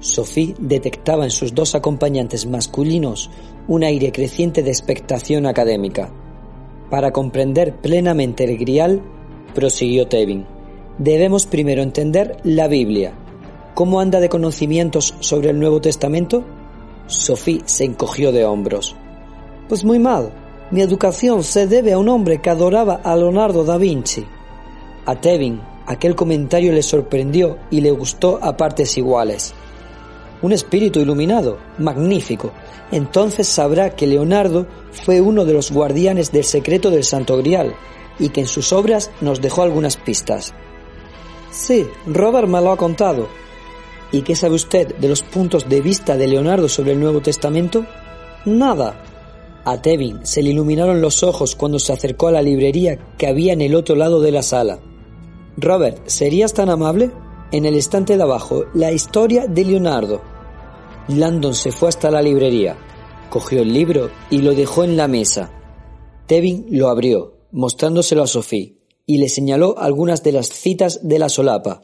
Sophie detectaba en sus dos acompañantes masculinos un aire creciente de expectación académica. Para comprender plenamente el Grial, prosiguió Tevin, debemos primero entender la Biblia. ¿Cómo anda de conocimientos sobre el Nuevo Testamento? Sophie se encogió de hombros. Pues muy mal. Mi educación se debe a un hombre que adoraba a Leonardo da Vinci. A Tevin aquel comentario le sorprendió y le gustó a partes iguales. Un espíritu iluminado, magnífico. Entonces sabrá que Leonardo fue uno de los guardianes del secreto del Santo Grial y que en sus obras nos dejó algunas pistas. Sí, Robert me lo ha contado. ¿Y qué sabe usted de los puntos de vista de Leonardo sobre el Nuevo Testamento? Nada. A Tevin se le iluminaron los ojos cuando se acercó a la librería que había en el otro lado de la sala. Robert, ¿serías tan amable? En el estante de abajo, la historia de Leonardo. Landon se fue hasta la librería, cogió el libro y lo dejó en la mesa. Tevin lo abrió, mostrándoselo a Sophie y le señaló algunas de las citas de la solapa.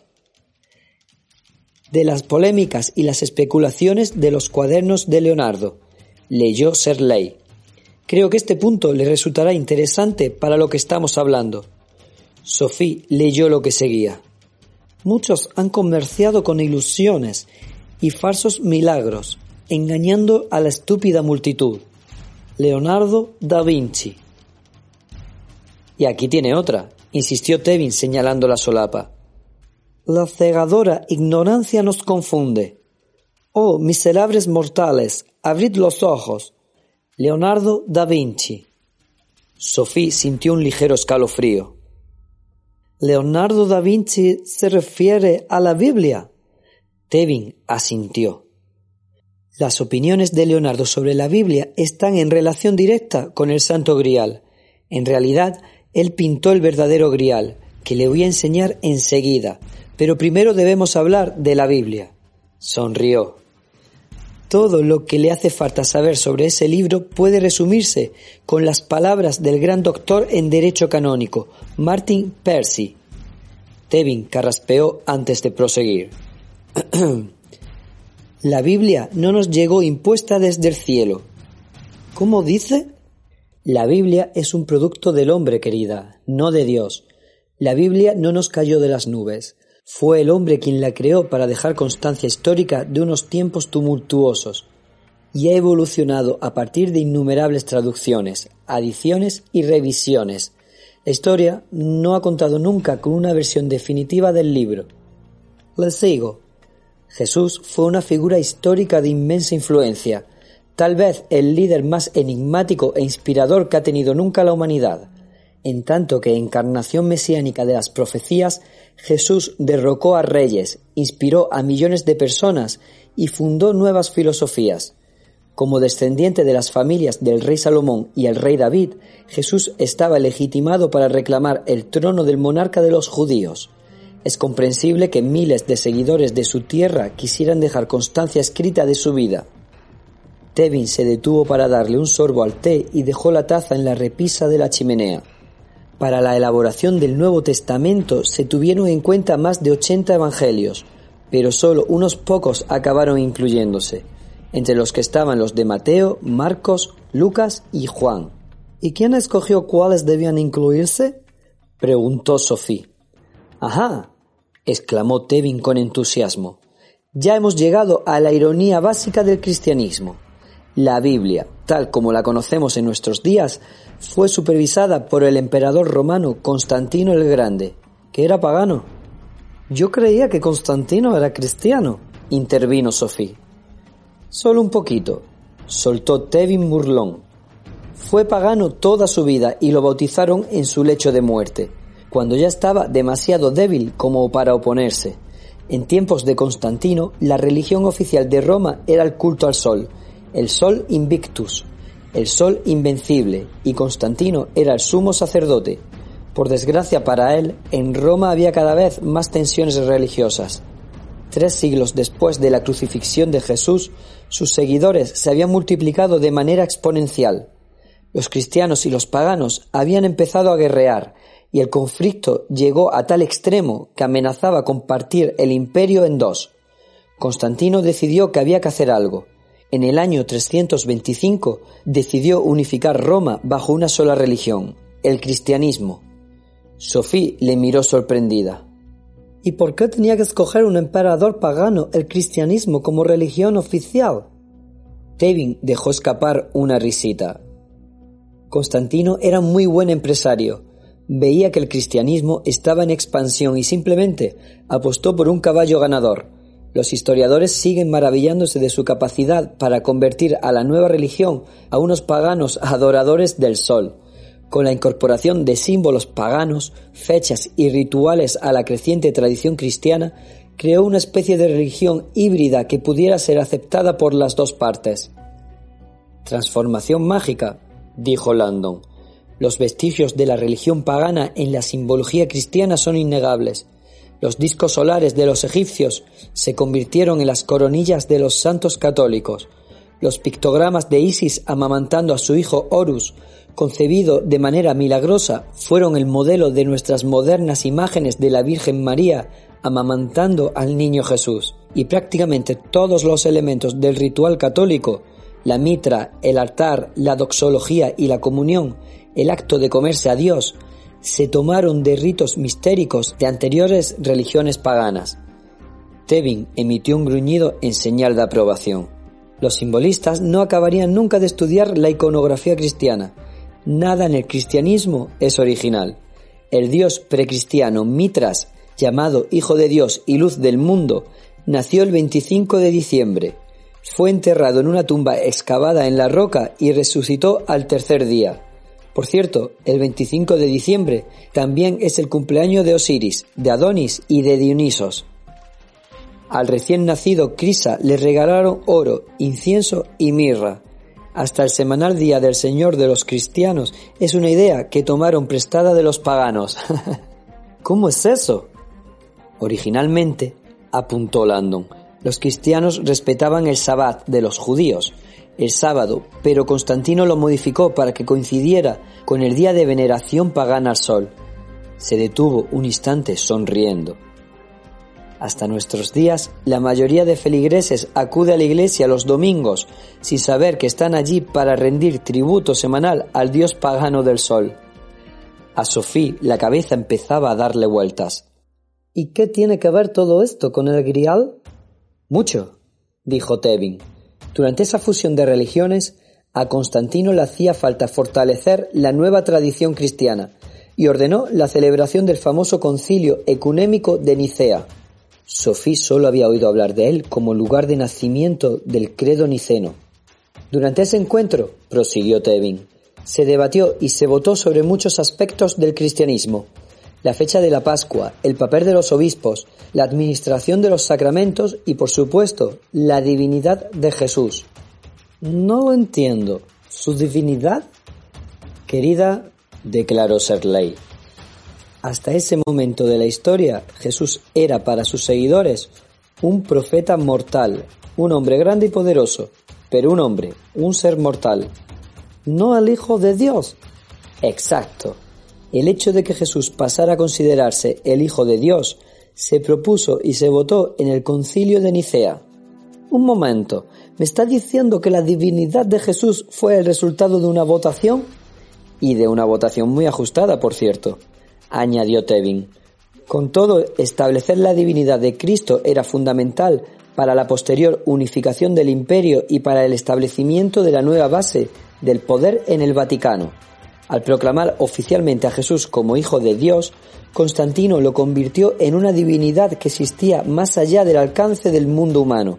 De las polémicas y las especulaciones de los cuadernos de Leonardo, leyó Serley. Creo que este punto le resultará interesante para lo que estamos hablando. Sophie leyó lo que seguía. Muchos han comerciado con ilusiones y falsos milagros, engañando a la estúpida multitud. Leonardo da Vinci. Y aquí tiene otra, insistió Tevin señalando la solapa. La cegadora ignorancia nos confunde. Oh, miserables mortales, abrid los ojos. Leonardo da Vinci. Sophie sintió un ligero escalofrío. Leonardo da Vinci se refiere a la Biblia. Tevin asintió. Las opiniones de Leonardo sobre la Biblia están en relación directa con el Santo Grial. En realidad, él pintó el verdadero grial, que le voy a enseñar enseguida, pero primero debemos hablar de la Biblia. Sonrió. Todo lo que le hace falta saber sobre ese libro puede resumirse con las palabras del gran doctor en Derecho Canónico, Martin Percy. Tevin carraspeó antes de proseguir. la Biblia no nos llegó impuesta desde el cielo. ¿Cómo dice? La Biblia es un producto del hombre, querida, no de Dios. La Biblia no nos cayó de las nubes. Fue el hombre quien la creó para dejar constancia histórica de unos tiempos tumultuosos y ha evolucionado a partir de innumerables traducciones, adiciones y revisiones. La historia no ha contado nunca con una versión definitiva del libro. Les sigo. Jesús fue una figura histórica de inmensa influencia, tal vez el líder más enigmático e inspirador que ha tenido nunca la humanidad. En tanto que encarnación mesiánica de las profecías, Jesús derrocó a reyes, inspiró a millones de personas y fundó nuevas filosofías. Como descendiente de las familias del rey Salomón y el rey David, Jesús estaba legitimado para reclamar el trono del monarca de los judíos. Es comprensible que miles de seguidores de su tierra quisieran dejar constancia escrita de su vida. Tevin se detuvo para darle un sorbo al té y dejó la taza en la repisa de la chimenea. Para la elaboración del Nuevo Testamento se tuvieron en cuenta más de 80 evangelios, pero solo unos pocos acabaron incluyéndose, entre los que estaban los de Mateo, Marcos, Lucas y Juan. ¿Y quién escogió cuáles debían incluirse? preguntó Sofía. Ajá, exclamó Tevin con entusiasmo. Ya hemos llegado a la ironía básica del cristianismo. La Biblia, tal como la conocemos en nuestros días, fue supervisada por el emperador romano Constantino el Grande, que era pagano. Yo creía que Constantino era cristiano, intervino Sofía. Solo un poquito, soltó Tevin Murlón. Fue pagano toda su vida y lo bautizaron en su lecho de muerte, cuando ya estaba demasiado débil como para oponerse. En tiempos de Constantino, la religión oficial de Roma era el culto al sol, el sol invictus, el sol invencible, y Constantino era el sumo sacerdote. Por desgracia para él, en Roma había cada vez más tensiones religiosas. Tres siglos después de la crucifixión de Jesús, sus seguidores se habían multiplicado de manera exponencial. Los cristianos y los paganos habían empezado a guerrear, y el conflicto llegó a tal extremo que amenazaba con partir el imperio en dos. Constantino decidió que había que hacer algo en el año 325 decidió unificar Roma bajo una sola religión, el cristianismo. Sofía le miró sorprendida. ¿Y por qué tenía que escoger un emperador pagano el cristianismo como religión oficial? Tevin dejó escapar una risita. Constantino era muy buen empresario. Veía que el cristianismo estaba en expansión y simplemente apostó por un caballo ganador, los historiadores siguen maravillándose de su capacidad para convertir a la nueva religión a unos paganos adoradores del sol. Con la incorporación de símbolos paganos, fechas y rituales a la creciente tradición cristiana, creó una especie de religión híbrida que pudiera ser aceptada por las dos partes. Transformación mágica, dijo Landon. Los vestigios de la religión pagana en la simbología cristiana son innegables. Los discos solares de los egipcios se convirtieron en las coronillas de los santos católicos. Los pictogramas de Isis amamantando a su hijo Horus, concebido de manera milagrosa, fueron el modelo de nuestras modernas imágenes de la Virgen María amamantando al niño Jesús. Y prácticamente todos los elementos del ritual católico, la mitra, el altar, la doxología y la comunión, el acto de comerse a Dios, se tomaron de ritos mistéricos de anteriores religiones paganas. Tevin emitió un gruñido en señal de aprobación. Los simbolistas no acabarían nunca de estudiar la iconografía cristiana. Nada en el cristianismo es original. El dios precristiano Mitras, llamado Hijo de Dios y Luz del Mundo, nació el 25 de diciembre. Fue enterrado en una tumba excavada en la roca y resucitó al tercer día. Por cierto, el 25 de diciembre también es el cumpleaños de Osiris, de Adonis y de Dionisos. Al recién nacido Crisa le regalaron oro, incienso y mirra. Hasta el semanal Día del Señor de los Cristianos es una idea que tomaron prestada de los paganos. ¿Cómo es eso? Originalmente, apuntó Landon, los cristianos respetaban el sabbat de los judíos, el sábado, pero Constantino lo modificó para que coincidiera con el día de veneración pagana al sol. Se detuvo un instante sonriendo. Hasta nuestros días, la mayoría de feligreses acude a la iglesia los domingos sin saber que están allí para rendir tributo semanal al dios pagano del sol. A Sofía la cabeza empezaba a darle vueltas. ¿Y qué tiene que ver todo esto con el grial? Mucho, dijo Tevin. Durante esa fusión de religiones, a Constantino le hacía falta fortalecer la nueva tradición cristiana y ordenó la celebración del famoso concilio ecuménico de Nicea. Sofía solo había oído hablar de él como lugar de nacimiento del credo niceno. Durante ese encuentro, prosiguió Tevin, se debatió y se votó sobre muchos aspectos del cristianismo, la fecha de la Pascua, el papel de los obispos, la administración de los sacramentos y, por supuesto, la divinidad de Jesús. No lo entiendo. ¿Su divinidad? Querida, declaró Serley, hasta ese momento de la historia, Jesús era para sus seguidores un profeta mortal, un hombre grande y poderoso, pero un hombre, un ser mortal. No el Hijo de Dios. Exacto. El hecho de que Jesús pasara a considerarse el Hijo de Dios se propuso y se votó en el concilio de Nicea. Un momento, ¿me está diciendo que la divinidad de Jesús fue el resultado de una votación? Y de una votación muy ajustada, por cierto añadió Tevin. Con todo, establecer la divinidad de Cristo era fundamental para la posterior unificación del imperio y para el establecimiento de la nueva base del poder en el Vaticano. Al proclamar oficialmente a Jesús como Hijo de Dios, Constantino lo convirtió en una divinidad que existía más allá del alcance del mundo humano,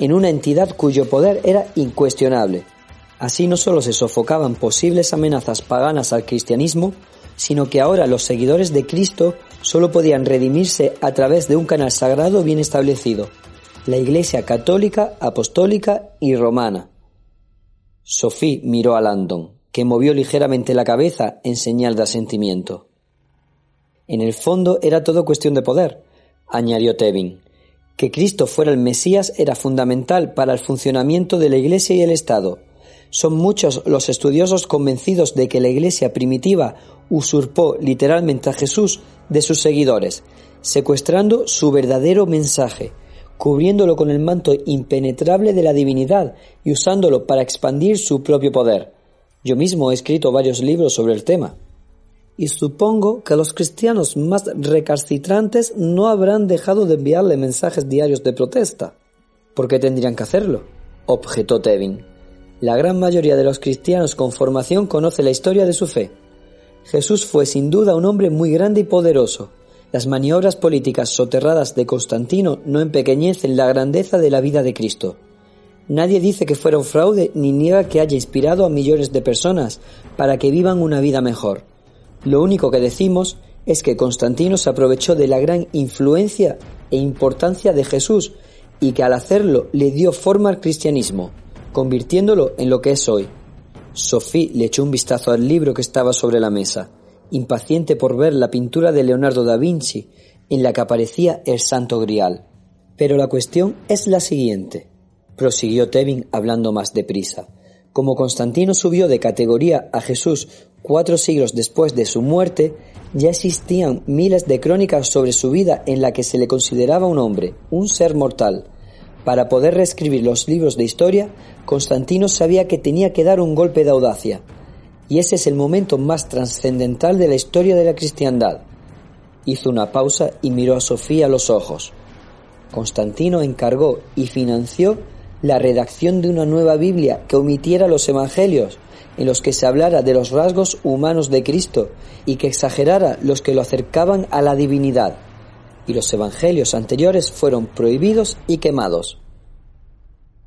en una entidad cuyo poder era incuestionable. Así no solo se sofocaban posibles amenazas paganas al cristianismo, sino que ahora los seguidores de Cristo solo podían redimirse a través de un canal sagrado bien establecido, la Iglesia católica, apostólica y romana. Sophie miró a Landon, que movió ligeramente la cabeza en señal de asentimiento. En el fondo era todo cuestión de poder, añadió Tevin. Que Cristo fuera el Mesías era fundamental para el funcionamiento de la Iglesia y el Estado. Son muchos los estudiosos convencidos de que la Iglesia primitiva usurpó literalmente a Jesús de sus seguidores, secuestrando su verdadero mensaje, cubriéndolo con el manto impenetrable de la divinidad y usándolo para expandir su propio poder. Yo mismo he escrito varios libros sobre el tema. Y supongo que los cristianos más recalcitrantes no habrán dejado de enviarle mensajes diarios de protesta. ¿Por qué tendrían que hacerlo? objetó Tevin. La gran mayoría de los cristianos con formación conoce la historia de su fe. Jesús fue sin duda un hombre muy grande y poderoso. Las maniobras políticas soterradas de Constantino no empequeñecen la grandeza de la vida de Cristo. Nadie dice que fuera un fraude ni niega que haya inspirado a millones de personas para que vivan una vida mejor. Lo único que decimos es que Constantino se aprovechó de la gran influencia e importancia de Jesús y que al hacerlo le dio forma al cristianismo, convirtiéndolo en lo que es hoy, Sophie le echó un vistazo al libro que estaba sobre la mesa, impaciente por ver la pintura de Leonardo da Vinci, en la que aparecía el Santo Grial. Pero la cuestión es la siguiente, prosiguió Tevin hablando más deprisa. Como Constantino subió de categoría a Jesús cuatro siglos después de su muerte, ya existían miles de crónicas sobre su vida en la que se le consideraba un hombre, un ser mortal, para poder reescribir los libros de historia, Constantino sabía que tenía que dar un golpe de audacia, y ese es el momento más trascendental de la historia de la cristiandad. Hizo una pausa y miró a Sofía a los ojos. Constantino encargó y financió la redacción de una nueva Biblia que omitiera los evangelios, en los que se hablara de los rasgos humanos de Cristo y que exagerara los que lo acercaban a la divinidad y los evangelios anteriores fueron prohibidos y quemados.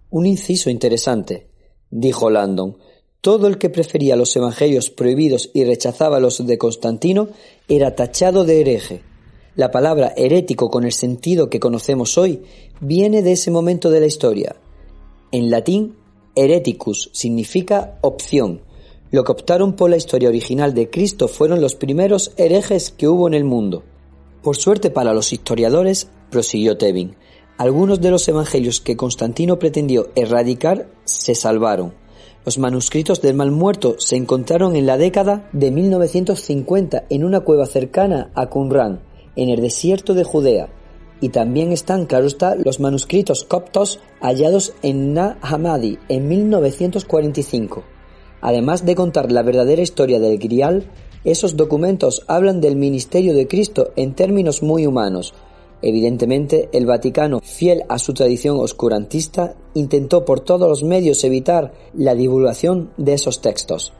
Un inciso interesante, dijo Landon. Todo el que prefería los evangelios prohibidos y rechazaba los de Constantino era tachado de hereje. La palabra herético con el sentido que conocemos hoy viene de ese momento de la historia. En latín, hereticus significa opción. Lo que optaron por la historia original de Cristo fueron los primeros herejes que hubo en el mundo. Por suerte para los historiadores, prosiguió Tevin, algunos de los evangelios que Constantino pretendió erradicar se salvaron. Los manuscritos del Mal Muerto se encontraron en la década de 1950 en una cueva cercana a Qumran, en el desierto de Judea. Y también están, claro está, los manuscritos coptos hallados en Na Hamadi en 1945. Además de contar la verdadera historia del Grial, esos documentos hablan del ministerio de Cristo en términos muy humanos. Evidentemente, el Vaticano, fiel a su tradición oscurantista, intentó por todos los medios evitar la divulgación de esos textos.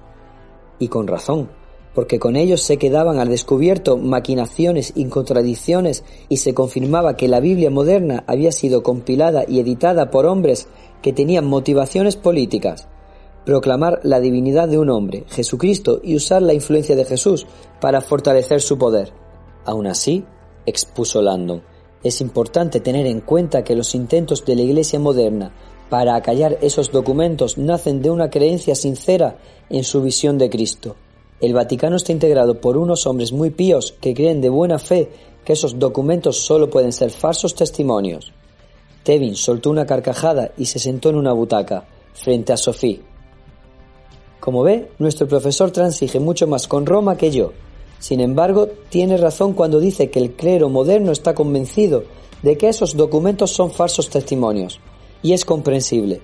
Y con razón, porque con ellos se quedaban al descubierto maquinaciones y contradicciones y se confirmaba que la Biblia moderna había sido compilada y editada por hombres que tenían motivaciones políticas. Proclamar la divinidad de un hombre, Jesucristo, y usar la influencia de Jesús para fortalecer su poder. Aún así, expuso Landon, es importante tener en cuenta que los intentos de la Iglesia moderna para acallar esos documentos nacen de una creencia sincera en su visión de Cristo el Vaticano está integrado por unos hombres muy píos que creen de buena fe que esos documentos solo pueden ser falsos testimonios. Tevin soltó una carcajada y se sentó en una butaca, frente a Sophie. Como ve, nuestro profesor transige mucho más con Roma que yo. Sin embargo, tiene razón cuando dice que el clero moderno está convencido de que esos documentos son falsos testimonios. Y es comprensible.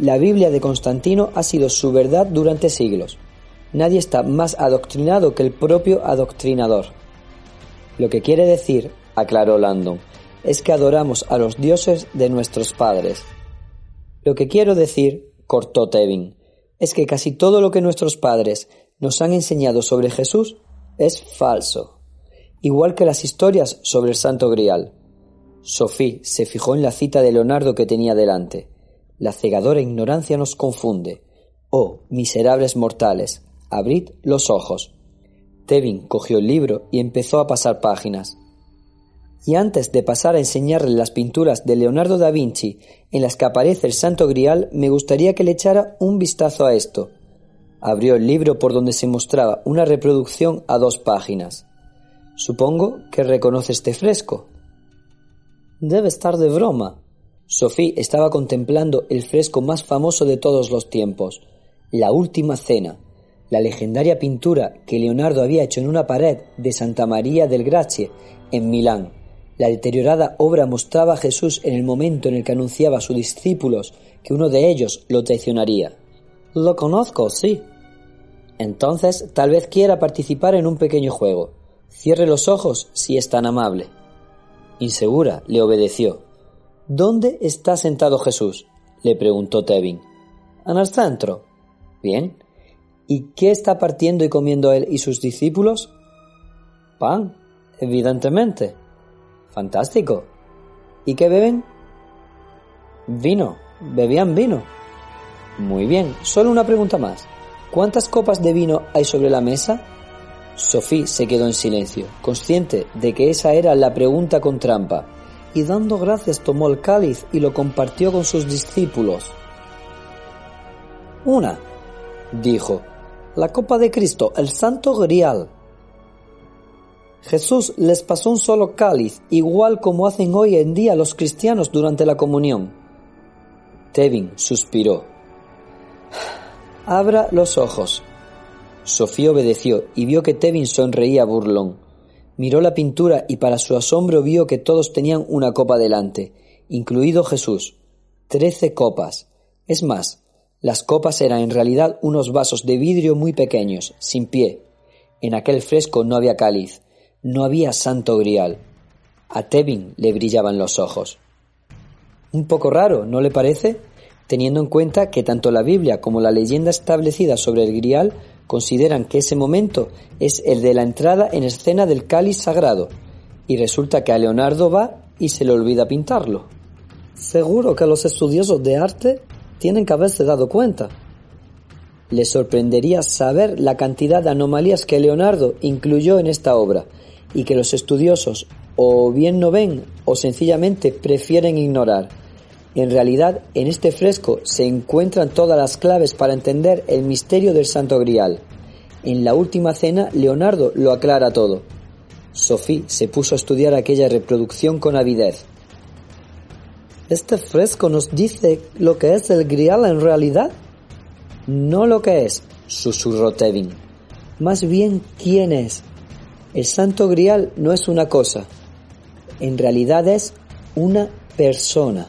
La Biblia de Constantino ha sido su verdad durante siglos. Nadie está más adoctrinado que el propio adoctrinador. Lo que quiere decir, aclaró Landon, es que adoramos a los dioses de nuestros padres. Lo que quiero decir, cortó Tevin, es que casi todo lo que nuestros padres nos han enseñado sobre Jesús es falso, igual que las historias sobre el Santo Grial. Sophie se fijó en la cita de Leonardo que tenía delante. La cegadora ignorancia nos confunde. Oh, miserables mortales, Abrid los ojos. Tevin cogió el libro y empezó a pasar páginas. Y antes de pasar a enseñarle las pinturas de Leonardo da Vinci en las que aparece el Santo Grial, me gustaría que le echara un vistazo a esto. Abrió el libro por donde se mostraba una reproducción a dos páginas. Supongo que reconoce este fresco. Debe estar de broma. Sophie estaba contemplando el fresco más famoso de todos los tiempos, La Última Cena, la legendaria pintura que Leonardo había hecho en una pared de Santa María del Grazie, en Milán. La deteriorada obra mostraba a Jesús en el momento en el que anunciaba a sus discípulos que uno de ellos lo traicionaría. Lo conozco, sí. Entonces tal vez quiera participar en un pequeño juego. Cierre los ojos si es tan amable. Insegura le obedeció. ¿Dónde está sentado Jesús? le preguntó Tevin. En el centro. Bien. ¿Y qué está partiendo y comiendo él y sus discípulos? Pan, evidentemente. Fantástico. ¿Y qué beben? Vino. Bebían vino. Muy bien. Solo una pregunta más. ¿Cuántas copas de vino hay sobre la mesa? Sophie se quedó en silencio, consciente de que esa era la pregunta con trampa, y dando gracias tomó el cáliz y lo compartió con sus discípulos. Una, dijo, la copa de Cristo, el santo grial. Jesús les pasó un solo cáliz, igual como hacen hoy en día los cristianos durante la comunión. Tevin suspiró. Abra los ojos. Sofía obedeció y vio que Tevin sonreía burlón. Miró la pintura y para su asombro vio que todos tenían una copa delante, incluido Jesús. Trece copas. Es más, las copas eran en realidad unos vasos de vidrio muy pequeños, sin pie. En aquel fresco no había cáliz, no había santo grial. A Tevin le brillaban los ojos. Un poco raro, ¿no le parece? Teniendo en cuenta que tanto la Biblia como la leyenda establecida sobre el grial consideran que ese momento es el de la entrada en escena del cáliz sagrado, y resulta que a Leonardo va y se le olvida pintarlo. Seguro que los estudiosos de arte tienen que haberse dado cuenta. Les sorprendería saber la cantidad de anomalías que Leonardo incluyó en esta obra y que los estudiosos o bien no ven o sencillamente prefieren ignorar. En realidad, en este fresco se encuentran todas las claves para entender el misterio del Santo Grial. En la última cena, Leonardo lo aclara todo. Sophie se puso a estudiar aquella reproducción con avidez. ¿Este fresco nos dice lo que es el grial en realidad? No lo que es, susurró Tevin. Más bien quién es. El santo grial no es una cosa. En realidad es una persona.